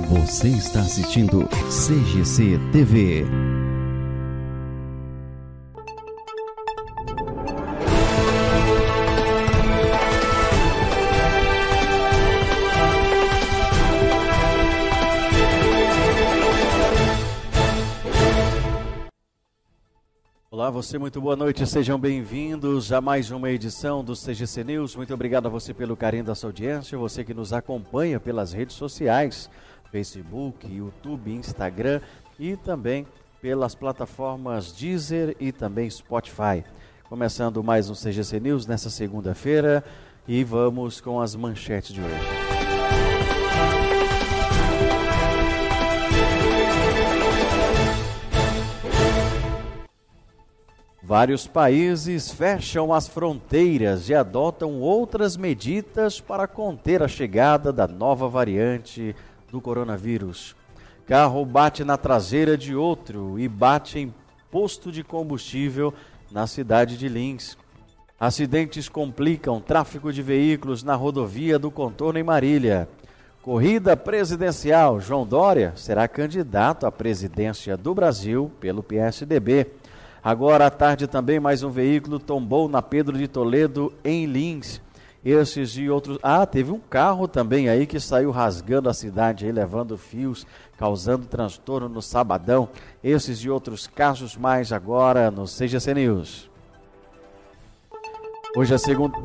Você está assistindo CGC TV. Olá, você, muito boa noite, sejam bem-vindos a mais uma edição do CGC News. Muito obrigado a você pelo carinho da sua audiência, você que nos acompanha pelas redes sociais, Facebook, YouTube, Instagram e também pelas plataformas Deezer e também Spotify. Começando mais um CGC News nessa segunda-feira e vamos com as manchetes de hoje. Vários países fecham as fronteiras e adotam outras medidas para conter a chegada da nova variante do coronavírus. Carro bate na traseira de outro e bate em posto de combustível na cidade de Lins. Acidentes complicam tráfego de veículos na rodovia do Contorno em Marília. Corrida presidencial. João Dória será candidato à presidência do Brasil pelo PSDB. Agora à tarde também mais um veículo tombou na Pedro de Toledo, em Lins. Esses e outros. Ah, teve um carro também aí que saiu rasgando a cidade aí, levando fios, causando transtorno no sabadão. Esses e outros casos mais agora no CGC News. Hoje é segunda.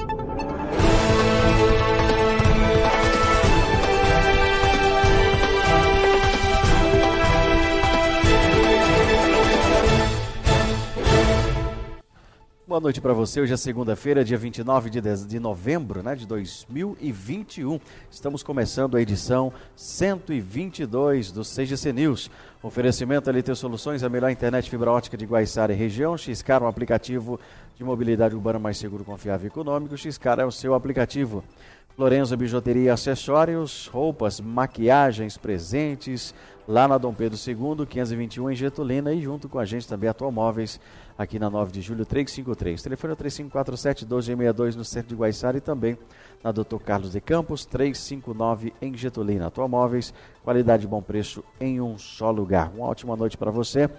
Boa noite para você. Hoje é segunda-feira, dia 29 de, de, novembro né, de 2021. Estamos começando a edição 122 do CGC News. Oferecimento LT Soluções, a melhor internet fibra ótica de Guaiçara e região. Xcar, um aplicativo de mobilidade urbana mais seguro, confiável e econômico. Xcar é o seu aplicativo. Lorenzo Bijuteria e Acessórios, roupas, maquiagens, presentes, lá na Dom Pedro II, 521 em Getulina e junto com a gente também Atualmóveis, aqui na 9 de julho 353. Telefone é 3547 1262 no centro de Guaiçara e também na Dr. Carlos de Campos, 359 em Getulina. Atualmóveis, qualidade e bom preço em um só lugar. Uma ótima noite para você.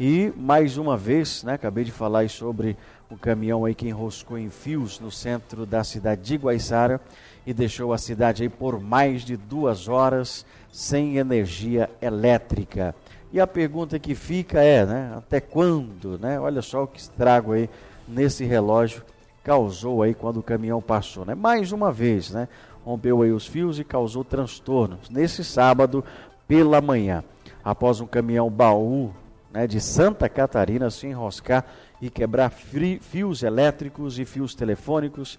E mais uma vez, né, acabei de falar sobre o caminhão aí que enroscou em fios no centro da cidade de Guaiçara e deixou a cidade aí por mais de duas horas sem energia elétrica. E a pergunta que fica é, né, até quando, né? Olha só o que estrago aí nesse relógio causou aí quando o caminhão passou, né? Mais uma vez, né? Rompeu aí os fios e causou transtornos nesse sábado pela manhã, após um caminhão baú, né, de Santa Catarina se enroscar e quebrar fios elétricos e fios telefônicos,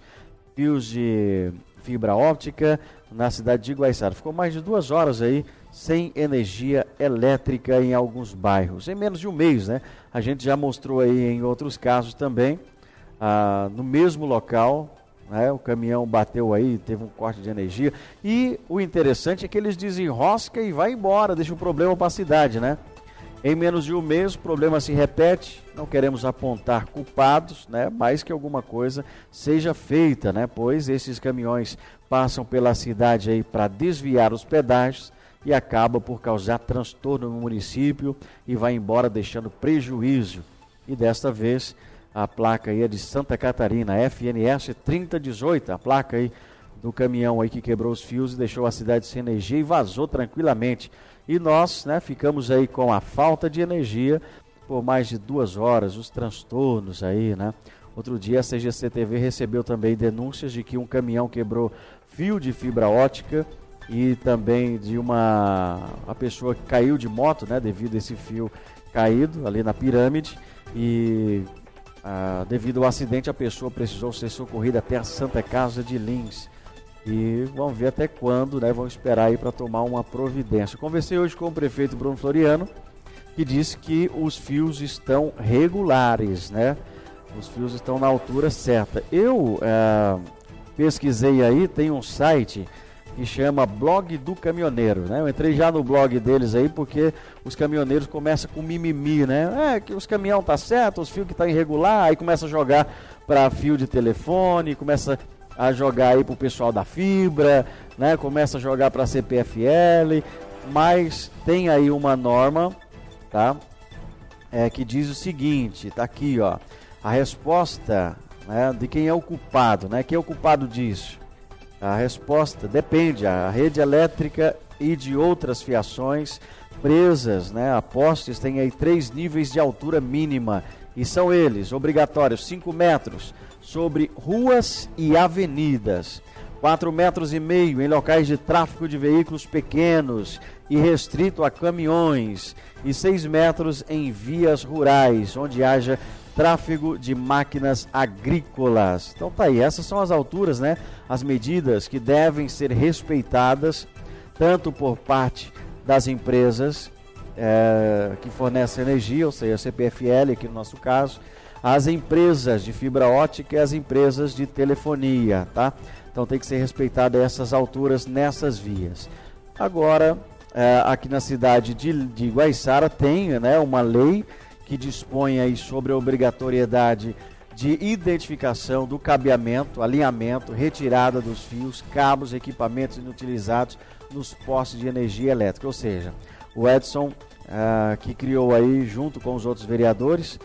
fios de fibra óptica na cidade de Guaiçara. Ficou mais de duas horas aí sem energia elétrica em alguns bairros, em menos de um mês, né? A gente já mostrou aí em outros casos também, ah, no mesmo local, né? O caminhão bateu aí, teve um corte de energia. E o interessante é que eles desenroscam e vai embora, deixa o problema para a cidade, né? Em menos de um mês, o problema se repete. Não queremos apontar culpados, né? Mas que alguma coisa seja feita, né? Pois esses caminhões passam pela cidade aí para desviar os pedágios e acaba por causar transtorno no município e vai embora deixando prejuízo. E desta vez a placa aí é de Santa Catarina, FNS 3018, a placa aí do caminhão aí que quebrou os fios e deixou a cidade sem energia e vazou tranquilamente. E nós né, ficamos aí com a falta de energia por mais de duas horas, os transtornos aí, né? Outro dia a CGC TV recebeu também denúncias de que um caminhão quebrou fio de fibra ótica e também de uma pessoa que caiu de moto, né, devido a esse fio caído ali na pirâmide e ah, devido ao acidente a pessoa precisou ser socorrida até a Santa Casa de Lins. E vamos ver até quando, né? Vamos esperar aí para tomar uma providência. Conversei hoje com o prefeito Bruno Floriano, que disse que os fios estão regulares, né? Os fios estão na altura certa. Eu é, pesquisei aí, tem um site que chama Blog do Caminhoneiro, né? Eu entrei já no blog deles aí porque os caminhoneiros começam com mimimi, né? É que os caminhão tá certo, os fios que tá irregular, aí começa a jogar para fio de telefone, começa a jogar aí pro pessoal da fibra, né? Começa a jogar para CPFL, mas tem aí uma norma, tá? É, que diz o seguinte, tá aqui, ó. A resposta né, de quem é o culpado, né? Quem é o culpado disso? A resposta depende. A rede elétrica e de outras fiações presas, né? A postes tem aí três níveis de altura mínima e são eles obrigatórios 5 metros sobre ruas e avenidas. 4 metros e meio em locais de tráfego de veículos pequenos e restrito a caminhões, e 6 metros em vias rurais, onde haja tráfego de máquinas agrícolas. Então tá aí, essas são as alturas, né? As medidas que devem ser respeitadas tanto por parte das empresas é, que fornecem energia, ou seja, a CPFL aqui no nosso caso, as empresas de fibra ótica e as empresas de telefonia, tá? Então tem que ser respeitada essas alturas nessas vias. Agora, é, aqui na cidade de, de Guaiçara tem né, uma lei que dispõe aí sobre a obrigatoriedade de identificação do cabeamento, alinhamento, retirada dos fios, cabos, equipamentos inutilizados nos postes de energia elétrica. Ou seja, o Edson, uh, que criou aí, junto com os outros vereadores,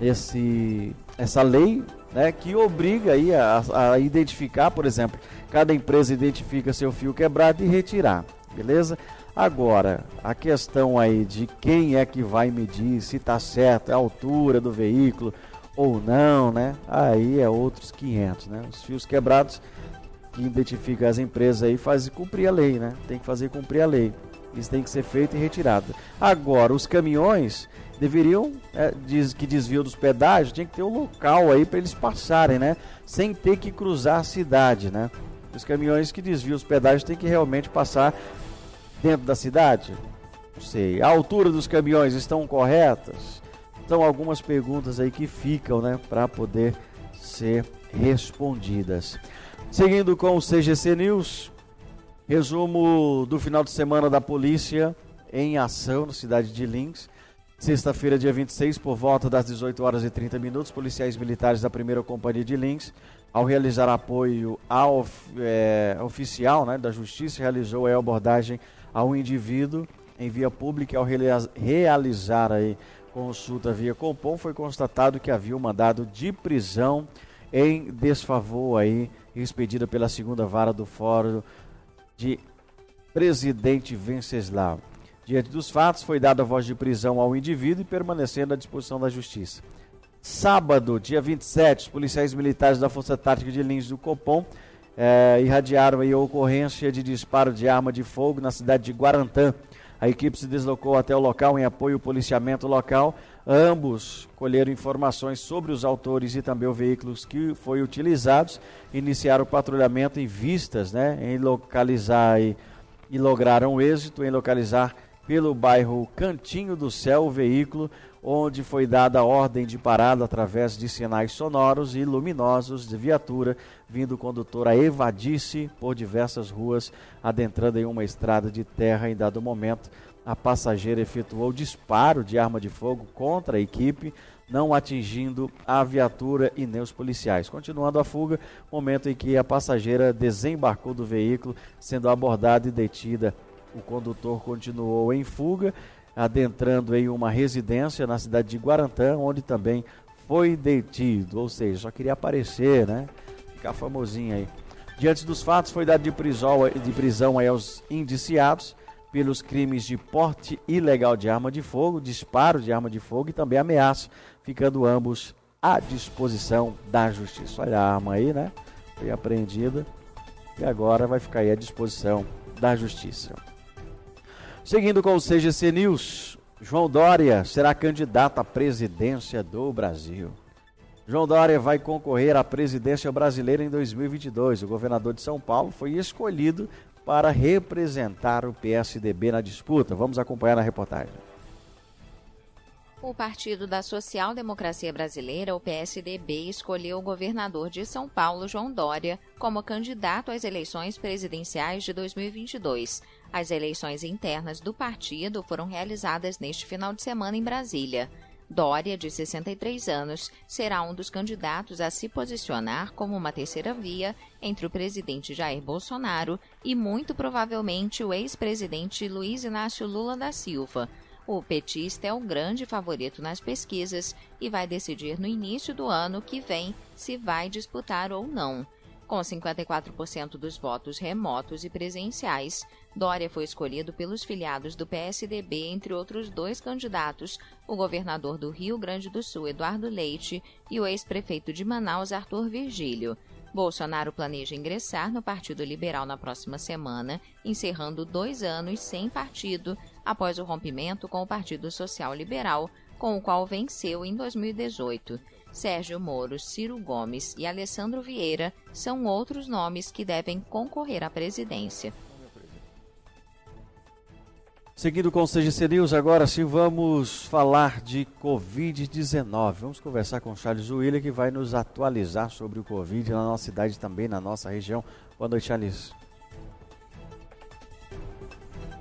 esse, essa lei né, que obriga aí a, a identificar, por exemplo, cada empresa identifica seu fio quebrado e retirar, beleza? Agora, a questão aí de quem é que vai medir, se está certo, a altura do veículo ou não, né? Aí é outros 500, né? Os fios quebrados que identifica as empresas aí faz cumprir a lei, né? Tem que fazer cumprir a lei. Isso tem que ser feito e retirado. Agora, os caminhões deveriam, é, diz, que desvio dos pedágios, tinha que ter um local aí para eles passarem, né? Sem ter que cruzar a cidade, né? Os caminhões que desviam os pedágios têm que realmente passar dentro da cidade? Não sei. A altura dos caminhões estão corretas? Então, algumas perguntas aí que ficam, né, para poder ser respondidas. Seguindo com o CGC News, resumo do final de semana da polícia em ação na cidade de Lins. Sexta-feira, dia 26, por volta das 18 horas e 30 minutos, policiais militares da primeira companhia de Lins, ao realizar apoio ao é, oficial né, da justiça, realizou a abordagem a um indivíduo em via pública ao realizar aí consulta via Compom foi constatado que havia um mandado de prisão em desfavor aí expedida pela segunda vara do Fórum de Presidente Venceslau. Diante dos fatos, foi dada voz de prisão ao indivíduo e permanecendo à disposição da Justiça. Sábado, dia 27, os policiais militares da Força Tática de Lins do Copom é, irradiaram a ocorrência de disparo de arma de fogo na cidade de Guarantã. A equipe se deslocou até o local em apoio ao policiamento local. Ambos colheram informações sobre os autores e também os veículos que foram utilizados. Iniciaram o patrulhamento em vistas, né, em localizar e, e lograram êxito em localizar pelo bairro Cantinho do Céu o veículo onde foi dada a ordem de parada através de sinais sonoros e luminosos de viatura, vindo o condutor a evadir-se por diversas ruas, adentrando em uma estrada de terra. Em dado momento, a passageira efetuou disparo de arma de fogo contra a equipe, não atingindo a viatura e nem os policiais. Continuando a fuga, momento em que a passageira desembarcou do veículo, sendo abordada e detida. O condutor continuou em fuga adentrando em uma residência na cidade de Guarantã, onde também foi detido, ou seja, só queria aparecer, né? Ficar famosinho aí. Diante dos fatos, foi dado de prisão, de prisão aos indiciados pelos crimes de porte ilegal de arma de fogo, disparo de arma de fogo e também ameaça, ficando ambos à disposição da justiça. Olha a arma aí, né? Foi apreendida e agora vai ficar aí à disposição da justiça. Seguindo com o CGC News, João Dória será candidato à presidência do Brasil. João Dória vai concorrer à presidência brasileira em 2022. O governador de São Paulo foi escolhido para representar o PSDB na disputa. Vamos acompanhar na reportagem. O Partido da Social Democracia Brasileira, o PSDB, escolheu o governador de São Paulo, João Dória, como candidato às eleições presidenciais de 2022. As eleições internas do partido foram realizadas neste final de semana em Brasília. Dória, de 63 anos, será um dos candidatos a se posicionar como uma terceira via entre o presidente Jair Bolsonaro e, muito provavelmente, o ex-presidente Luiz Inácio Lula da Silva. O petista é o grande favorito nas pesquisas e vai decidir no início do ano que vem se vai disputar ou não. Com 54% dos votos remotos e presenciais, Dória foi escolhido pelos filiados do PSDB, entre outros dois candidatos, o governador do Rio Grande do Sul, Eduardo Leite, e o ex-prefeito de Manaus, Arthur Virgílio. Bolsonaro planeja ingressar no Partido Liberal na próxima semana, encerrando dois anos sem partido após o rompimento com o Partido Social Liberal, com o qual venceu em 2018. Sérgio Moro, Ciro Gomes e Alessandro Vieira são outros nomes que devem concorrer à presidência. Seguindo com o CGC News, agora sim vamos falar de Covid-19. Vamos conversar com o Charles William, que vai nos atualizar sobre o Covid na nossa cidade também, na nossa região. Boa noite, Charles.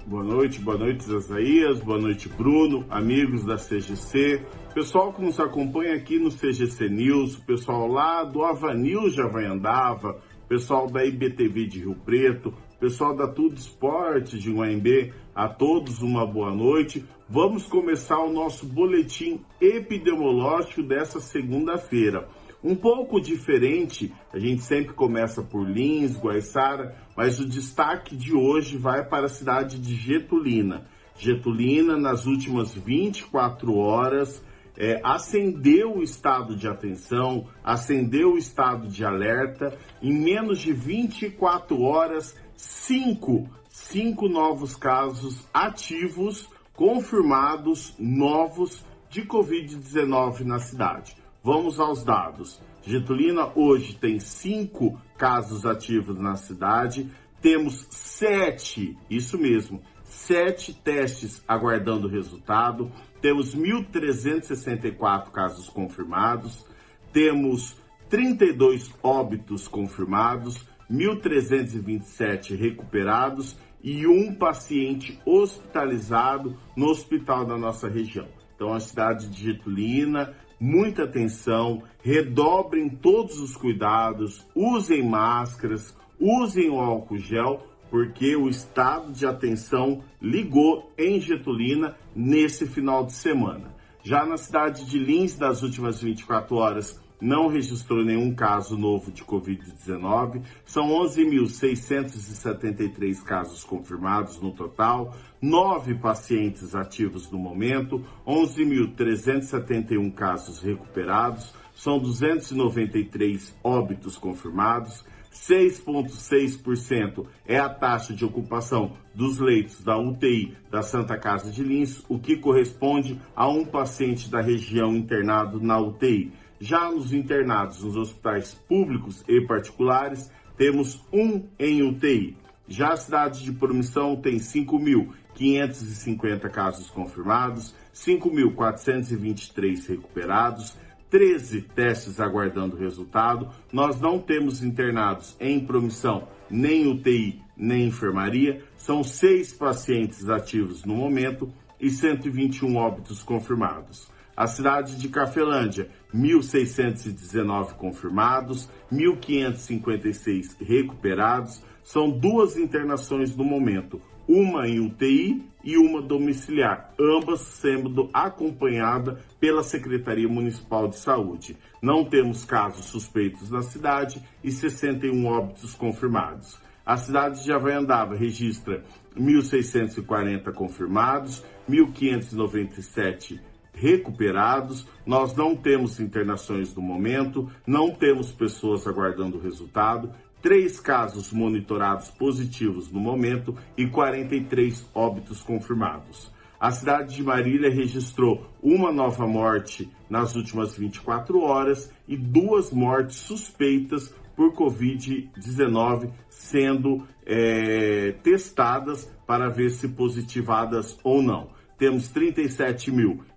Boa noite, boa noite, Zazaías, boa noite, Bruno, amigos da CGC, pessoal que nos acompanha aqui no CGC News, pessoal lá do Avanil Javaiandava, pessoal da IBTV de Rio Preto, pessoal da Tudo Esporte de UMB, a todos uma boa noite. Vamos começar o nosso boletim epidemiológico dessa segunda-feira um pouco diferente. A gente sempre começa por Lins, Guaiçara, mas o destaque de hoje vai para a cidade de Getulina. Getulina, nas últimas 24 horas, é, acendeu o estado de atenção, acendeu o estado de alerta. Em menos de 24 horas, cinco, cinco novos casos ativos confirmados novos de Covid-19 na cidade. Vamos aos dados. Getulina hoje tem cinco casos ativos na cidade. Temos sete, isso mesmo, sete testes aguardando resultado. Temos 1.364 casos confirmados. Temos 32 óbitos confirmados, 1.327 recuperados e um paciente hospitalizado no hospital da nossa região. Então, a cidade de Getulina muita atenção, redobrem todos os cuidados, usem máscaras, usem o álcool gel, porque o estado de atenção ligou em Getulina nesse final de semana. Já na cidade de Lins, das últimas 24 horas, não registrou nenhum caso novo de Covid-19. São 11.673 casos confirmados no total, nove pacientes ativos no momento, 11.371 casos recuperados, são 293 óbitos confirmados. 6,6% é a taxa de ocupação dos leitos da UTI da Santa Casa de Lins, o que corresponde a um paciente da região internado na UTI. Já nos internados nos hospitais públicos e particulares, temos um em UTI. Já a cidade de Promissão tem 5.550 casos confirmados, 5.423 recuperados, 13 testes aguardando resultado. Nós não temos internados em promissão, nem UTI, nem enfermaria. São seis pacientes ativos no momento e 121 óbitos confirmados. A cidade de Cafelândia, 1.619 confirmados, 1.556 recuperados. São duas internações no momento, uma em UTI e uma domiciliar, ambas sendo acompanhadas pela Secretaria Municipal de Saúde. Não temos casos suspeitos na cidade e 61 óbitos confirmados. A cidade de Havaiandava registra 1.640 confirmados, 1.597 recuperados. Nós não temos internações no momento, não temos pessoas aguardando o resultado. Três casos monitorados positivos no momento e 43 óbitos confirmados. A cidade de Marília registrou uma nova morte nas últimas 24 horas e duas mortes suspeitas por Covid-19 sendo é, testadas para ver se positivadas ou não. Temos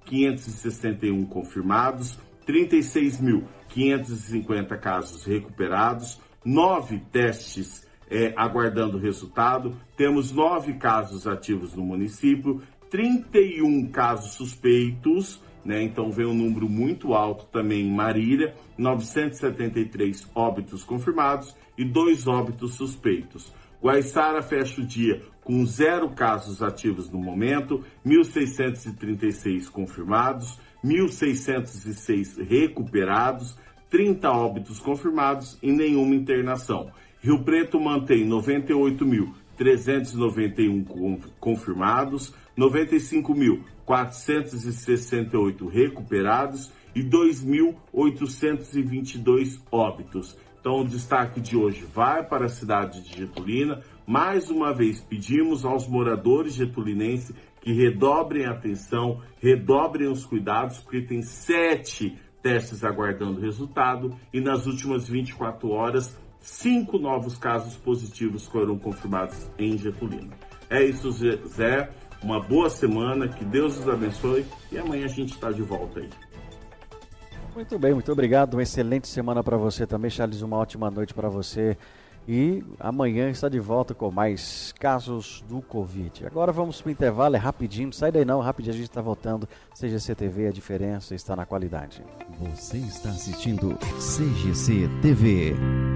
37.561 confirmados, 36.550 casos recuperados, nove testes é, aguardando resultado, temos nove casos ativos no município, 31 casos suspeitos né? Então vem um número muito alto também em Marília, 973 óbitos confirmados e dois óbitos suspeitos. Guaiçara fecha o dia com zero casos ativos no momento, 1.636 confirmados, 1.606 recuperados, 30 óbitos confirmados e nenhuma internação. Rio Preto mantém 98.391 confirmados, 95.468 recuperados e 2.822 óbitos. Então, o destaque de hoje vai para a cidade de Getulina. Mais uma vez, pedimos aos moradores getulinenses que redobrem a atenção, redobrem os cuidados, porque tem sete testes aguardando resultado e nas últimas 24 horas, cinco novos casos positivos foram confirmados em Getulina. É isso, Zé. Uma boa semana, que Deus os abençoe e amanhã a gente está de volta aí. Muito bem, muito obrigado. Uma excelente semana para você também, Charles. Uma ótima noite para você. E amanhã está de volta com mais casos do Covid. Agora vamos para o intervalo, é rapidinho, sai daí não, rapidinho a gente está voltando. CGC TV, a diferença está na qualidade. Você está assistindo CGC TV.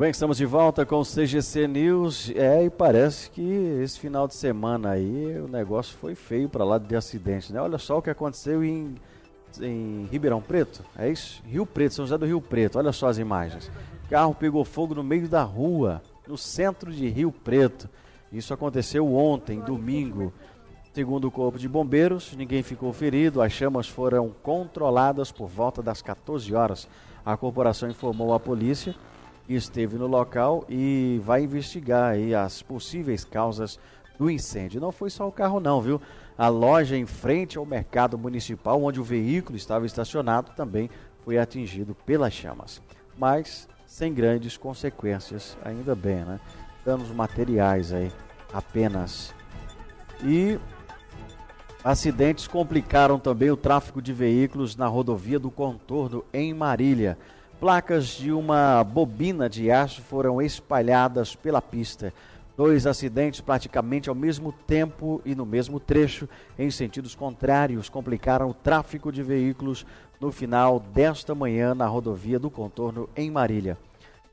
Muito bem, estamos de volta com o CGC News. É, e parece que esse final de semana aí o negócio foi feio para lá de acidente, né? Olha só o que aconteceu em, em Ribeirão Preto, é isso? Rio Preto, São José do Rio Preto, olha só as imagens. O carro pegou fogo no meio da rua, no centro de Rio Preto. Isso aconteceu ontem, domingo. Segundo o Corpo de Bombeiros, ninguém ficou ferido, as chamas foram controladas por volta das 14 horas. A corporação informou à polícia esteve no local e vai investigar as possíveis causas do incêndio. Não foi só o carro não, viu? A loja em frente ao mercado municipal, onde o veículo estava estacionado, também foi atingido pelas chamas. Mas sem grandes consequências, ainda bem, né? Danos materiais aí, apenas. E acidentes complicaram também o tráfego de veículos na rodovia do Contorno em Marília. Placas de uma bobina de aço foram espalhadas pela pista. Dois acidentes praticamente ao mesmo tempo e no mesmo trecho, em sentidos contrários, complicaram o tráfego de veículos no final desta manhã na rodovia do contorno em Marília.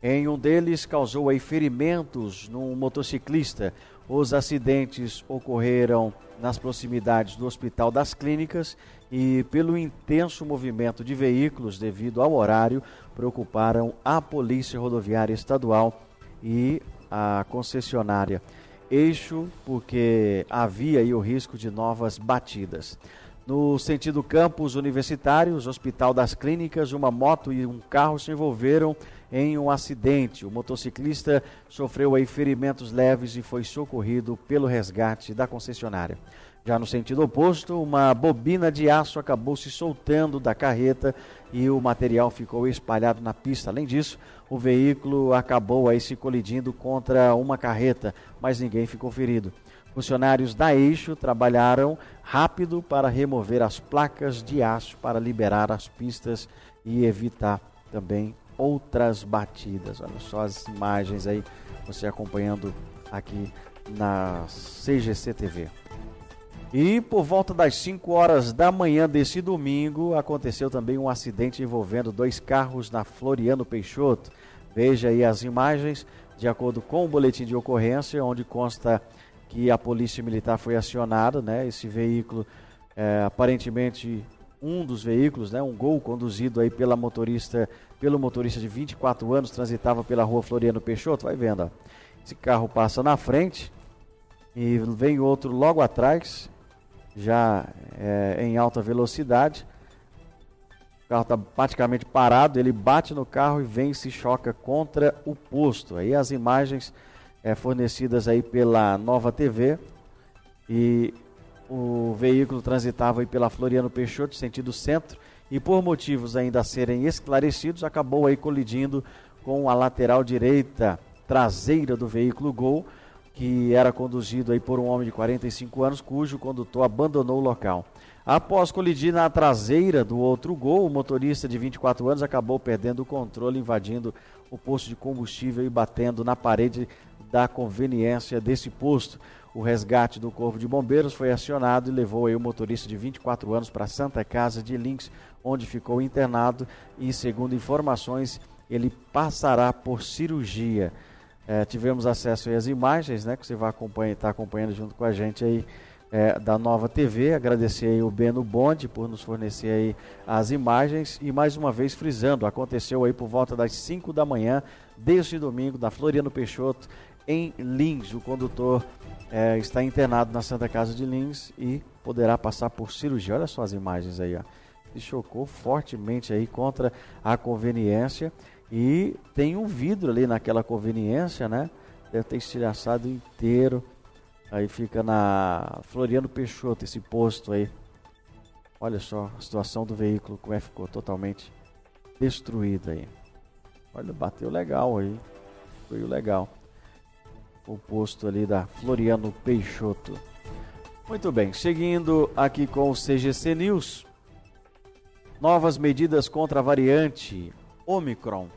Em um deles causou aí ferimentos num motociclista. Os acidentes ocorreram nas proximidades do Hospital das Clínicas e, pelo intenso movimento de veículos devido ao horário, preocuparam a Polícia Rodoviária Estadual e a concessionária. Eixo porque havia aí o risco de novas batidas. No sentido campus universitários, Hospital das Clínicas, uma moto e um carro se envolveram em um acidente. O motociclista sofreu aí ferimentos leves e foi socorrido pelo resgate da concessionária. Já no sentido oposto, uma bobina de aço acabou se soltando da carreta e o material ficou espalhado na pista. Além disso, o veículo acabou aí se colidindo contra uma carreta, mas ninguém ficou ferido. Funcionários da Eixo trabalharam rápido para remover as placas de aço para liberar as pistas e evitar também outras batidas. Olha só as imagens aí, você acompanhando aqui na CGC TV. E por volta das 5 horas da manhã desse domingo, aconteceu também um acidente envolvendo dois carros na Floriano Peixoto. Veja aí as imagens, de acordo com o boletim de ocorrência, onde consta que a polícia militar foi acionada, né? Esse veículo, é, aparentemente um dos veículos, né? Um Gol conduzido aí pela motorista, pelo motorista de 24 anos, transitava pela rua Floriano Peixoto, vai vendo, ó. Esse carro passa na frente e vem outro logo atrás, já é, em alta velocidade. O carro está praticamente parado, ele bate no carro e vem e se choca contra o posto. Aí as imagens é, fornecidas aí pela Nova TV e o veículo transitava aí pela Floriano Peixoto, sentido centro, e por motivos ainda a serem esclarecidos, acabou aí colidindo com a lateral direita traseira do veículo Gol, que era conduzido aí por um homem de 45 anos, cujo condutor abandonou o local. Após colidir na traseira do outro Gol, o motorista de 24 anos acabou perdendo o controle, invadindo o posto de combustível e batendo na parede da conveniência desse posto. O resgate do Corpo de Bombeiros foi acionado e levou aí o motorista de 24 anos para a Santa Casa de Links, onde ficou internado e, segundo informações, ele passará por cirurgia. É, tivemos acesso às imagens, né, que você vai acompanhar, está acompanhando junto com a gente aí é, da Nova TV. Agradecer aí o Beno Bonde por nos fornecer aí as imagens e mais uma vez frisando, aconteceu aí por volta das 5 da manhã deste domingo da Floriano Peixoto em Lins. O condutor é, está internado na Santa Casa de Lins e poderá passar por cirurgia. Olha só as imagens aí, ó. Se chocou fortemente aí contra a conveniência e tem um vidro ali naquela conveniência, né? Deve ter estilhaçado inteiro. Aí fica na Floriano Peixoto, esse posto aí. Olha só a situação do veículo, como é que ficou totalmente destruído aí. Olha, bateu legal aí. Foi legal o posto ali da Floriano Peixoto. Muito bem, seguindo aqui com o CGC News. Novas medidas contra a variante Omicron.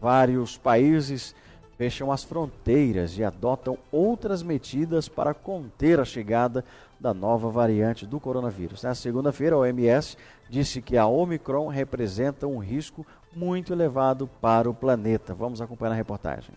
Vários países fecham as fronteiras e adotam outras medidas para conter a chegada da nova variante do coronavírus. Na segunda-feira, a OMS disse que a Omicron representa um risco muito elevado para o planeta. Vamos acompanhar a reportagem.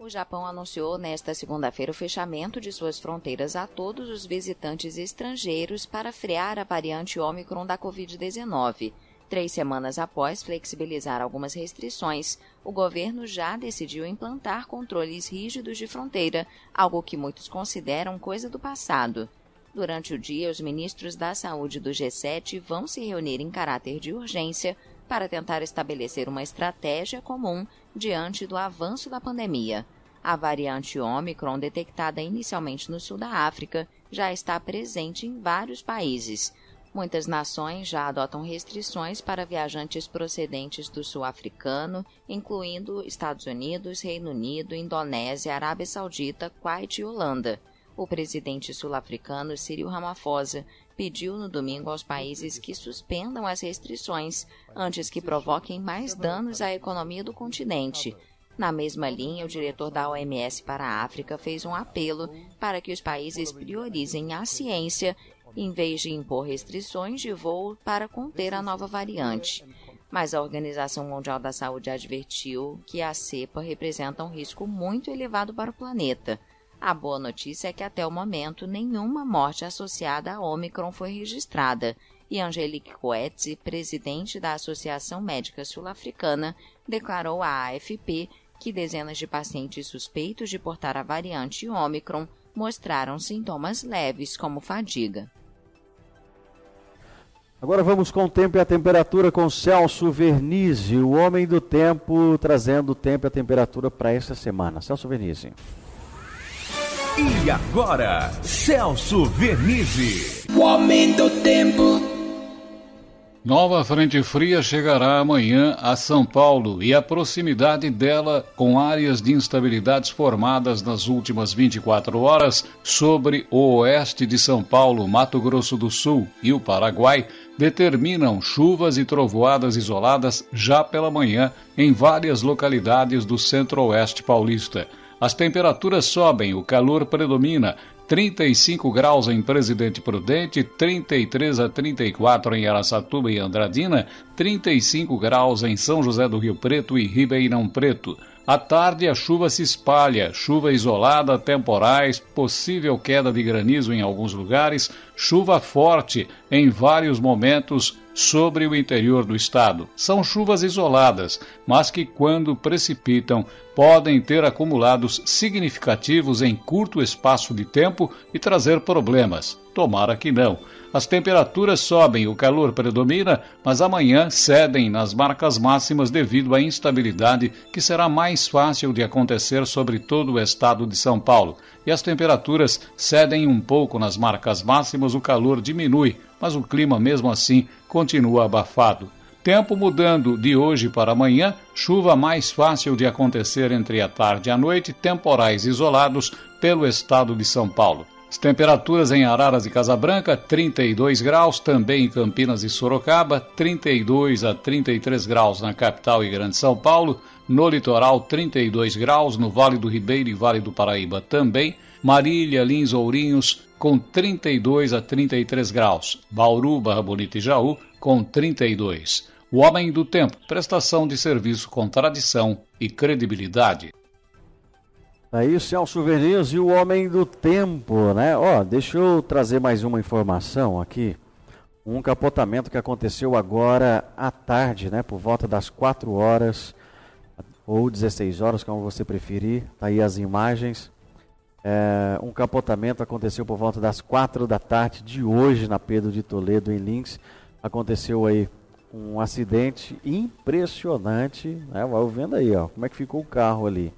O Japão anunciou nesta segunda-feira o fechamento de suas fronteiras a todos os visitantes estrangeiros para frear a variante Ômicron da Covid-19. Três semanas após flexibilizar algumas restrições, o governo já decidiu implantar controles rígidos de fronteira, algo que muitos consideram coisa do passado. Durante o dia, os ministros da saúde do G7 vão se reunir em caráter de urgência para tentar estabelecer uma estratégia comum diante do avanço da pandemia. A variante Omicron, detectada inicialmente no sul da África, já está presente em vários países. Muitas nações já adotam restrições para viajantes procedentes do sul africano, incluindo Estados Unidos, Reino Unido, Indonésia, Arábia Saudita, Kuwait e Holanda. O presidente sul-africano Cyril Ramaphosa pediu no domingo aos países que suspendam as restrições antes que provoquem mais danos à economia do continente. Na mesma linha, o diretor da OMS para a África fez um apelo para que os países priorizem a ciência em vez de impor restrições de voo para conter a nova variante. Mas a Organização Mundial da Saúde advertiu que a cepa representa um risco muito elevado para o planeta. A boa notícia é que até o momento nenhuma morte associada a Omicron foi registrada e Angelique Coetzee, presidente da Associação Médica Sul-Africana, declarou à AFP que dezenas de pacientes suspeitos de portar a variante Omicron mostraram sintomas leves como fadiga. Agora vamos com o tempo e a temperatura com Celso Vernizzi, o homem do tempo, trazendo o tempo e a temperatura para esta semana. Celso Vernizzi. E agora, Celso Vernizzi. O homem do tempo. Nova frente fria chegará amanhã a São Paulo e a proximidade dela com áreas de instabilidades formadas nas últimas 24 horas sobre o oeste de São Paulo, Mato Grosso do Sul e o Paraguai determinam chuvas e trovoadas isoladas já pela manhã em várias localidades do centro-oeste paulista. As temperaturas sobem, o calor predomina, 35 graus em Presidente Prudente, 33 a 34 em Araçatuba e Andradina, 35 graus em São José do Rio Preto e Ribeirão Preto. À tarde, a chuva se espalha, chuva isolada, temporais, possível queda de granizo em alguns lugares, chuva forte em vários momentos sobre o interior do estado. São chuvas isoladas, mas que, quando precipitam, podem ter acumulados significativos em curto espaço de tempo e trazer problemas. Tomara que não. As temperaturas sobem, o calor predomina, mas amanhã cedem nas marcas máximas devido à instabilidade que será mais fácil de acontecer sobre todo o estado de São Paulo. E as temperaturas cedem um pouco nas marcas máximas, o calor diminui, mas o clima mesmo assim continua abafado. Tempo mudando de hoje para amanhã, chuva mais fácil de acontecer entre a tarde e a noite, temporais isolados pelo estado de São Paulo. As temperaturas em Araras e Casabranca, 32 graus, também em Campinas e Sorocaba, 32 a 33 graus na capital e Grande São Paulo, no litoral 32 graus, no Vale do Ribeiro e Vale do Paraíba também, Marília, Lins, Ourinhos com 32 a 33 graus, Bauru, Barra Bonita e Jaú com 32. O Homem do Tempo, prestação de serviço com tradição e credibilidade. Aí, Celso Veniz e o Homem do Tempo, né? Ó, deixa eu trazer mais uma informação aqui. Um capotamento que aconteceu agora à tarde, né? Por volta das 4 horas ou 16 horas, como você preferir. Tá aí as imagens. É, um capotamento aconteceu por volta das 4 da tarde de hoje na Pedro de Toledo, em Links. Aconteceu aí um acidente impressionante, né? Vendo aí, ó, como é que ficou o carro ali.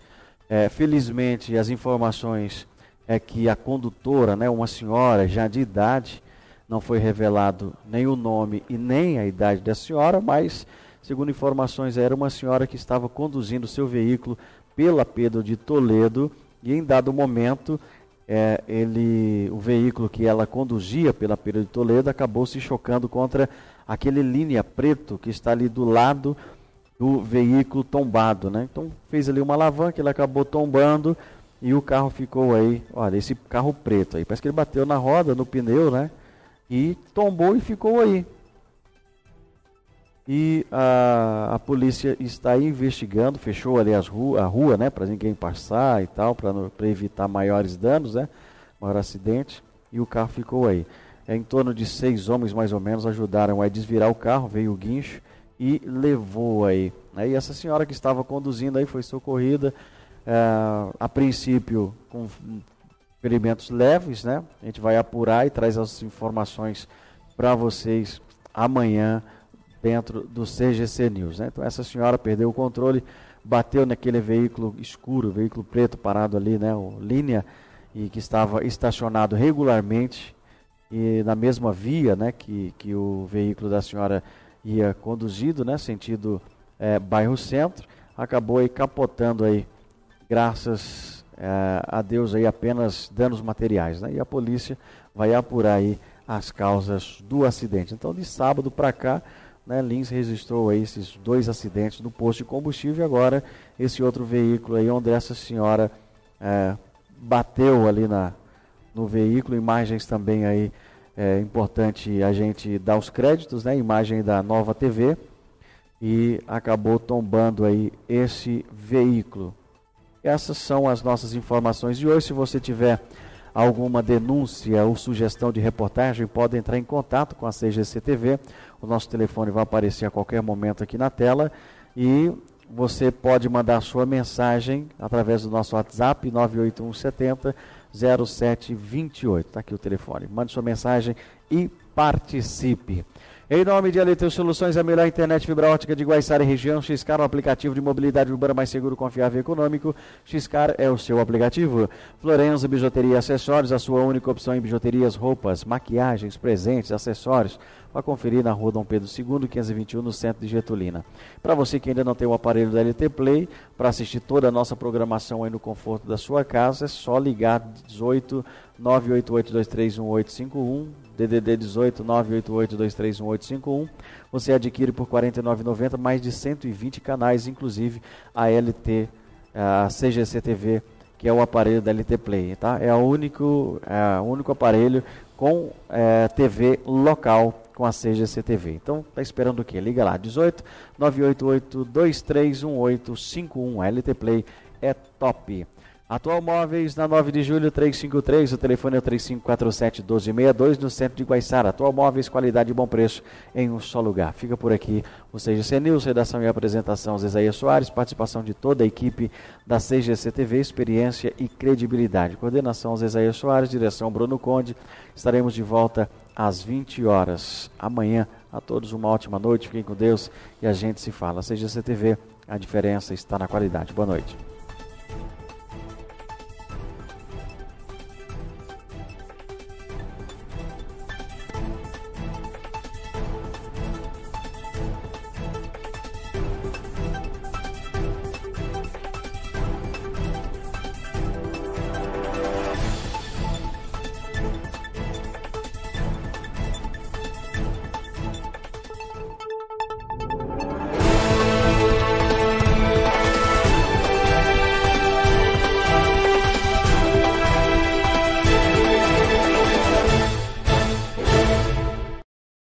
É, felizmente, as informações é que a condutora, né, uma senhora já de idade, não foi revelado nem o nome e nem a idade da senhora, mas, segundo informações, era uma senhora que estava conduzindo seu veículo pela Pedro de Toledo e, em dado momento, é, ele, o veículo que ela conduzia pela Pedro de Toledo acabou se chocando contra aquele linha preto que está ali do lado do veículo tombado, né? Então fez ali uma alavanca, ele acabou tombando e o carro ficou aí, olha, esse carro preto aí, parece que ele bateu na roda, no pneu, né? E tombou e ficou aí. E a, a polícia está investigando, fechou ali as rua, a rua, né, para ninguém passar e tal, para evitar maiores danos, né? Maior acidente. E o carro ficou aí. É, em torno de seis homens mais ou menos ajudaram a desvirar o carro, veio o guincho e levou aí. Né? E essa senhora que estava conduzindo aí foi socorrida, é, a princípio com ferimentos leves, né? A gente vai apurar e traz as informações para vocês amanhã dentro do CGC News. Né? Então essa senhora perdeu o controle, bateu naquele veículo escuro, veículo preto parado ali, né? O linha e que estava estacionado regularmente e na mesma via, né? Que, que o veículo da senhora ia conduzido, né, sentido é, bairro centro, acabou aí capotando aí, graças é, a Deus aí apenas danos materiais, né, e a polícia vai apurar aí as causas do acidente. Então de sábado para cá, né, Lins registrou aí esses dois acidentes no posto de combustível e agora esse outro veículo aí onde essa senhora é, bateu ali na, no veículo, imagens também aí é importante a gente dar os créditos, né? Imagem da nova TV e acabou tombando aí esse veículo. essas são as nossas informações de hoje. Se você tiver alguma denúncia ou sugestão de reportagem, pode entrar em contato com a CGC TV. O nosso telefone vai aparecer a qualquer momento aqui na tela e você pode mandar sua mensagem através do nosso WhatsApp 98170 0728. Está aqui o telefone. Mande sua mensagem e participe. Em nome de LT Soluções, a melhor internet fibra ótica de Guaiçara e região, Xcar, o aplicativo de mobilidade urbana mais seguro, confiável e econômico. Xcar é o seu aplicativo. Florenzo Bijuteria e Acessórios, a sua única opção em bijuterias, roupas, maquiagens, presentes, acessórios. Para conferir na rua Dom Pedro II, 521, no centro de Getulina. Para você que ainda não tem o aparelho da LT Play, para assistir toda a nossa programação aí no conforto da sua casa, é só ligar 18 988231851 DDD 18 988231851. Você adquire por R$ 49,90 mais de 120 canais, inclusive a LT, a CGC TV, que é o aparelho da LT Play, tá? É o único, é o único aparelho com é, TV local com a CGC TV. Então, tá esperando o quê? Liga lá, 18 988 231851. LT Play é top. Atual Móveis na 9 de julho 353, o telefone é o 3547 1262 no centro de Guaiçara. Atual Móveis, qualidade e bom preço em um só lugar. Fica por aqui o CGC News, redação e apresentação Zezaia Soares, participação de toda a equipe da CGC TV, experiência e credibilidade. Coordenação Zezaia Soares, direção Bruno Conde. Estaremos de volta às 20 horas amanhã. A todos uma ótima noite, fiquem com Deus e a gente se fala. CGC TV, a diferença está na qualidade. Boa noite.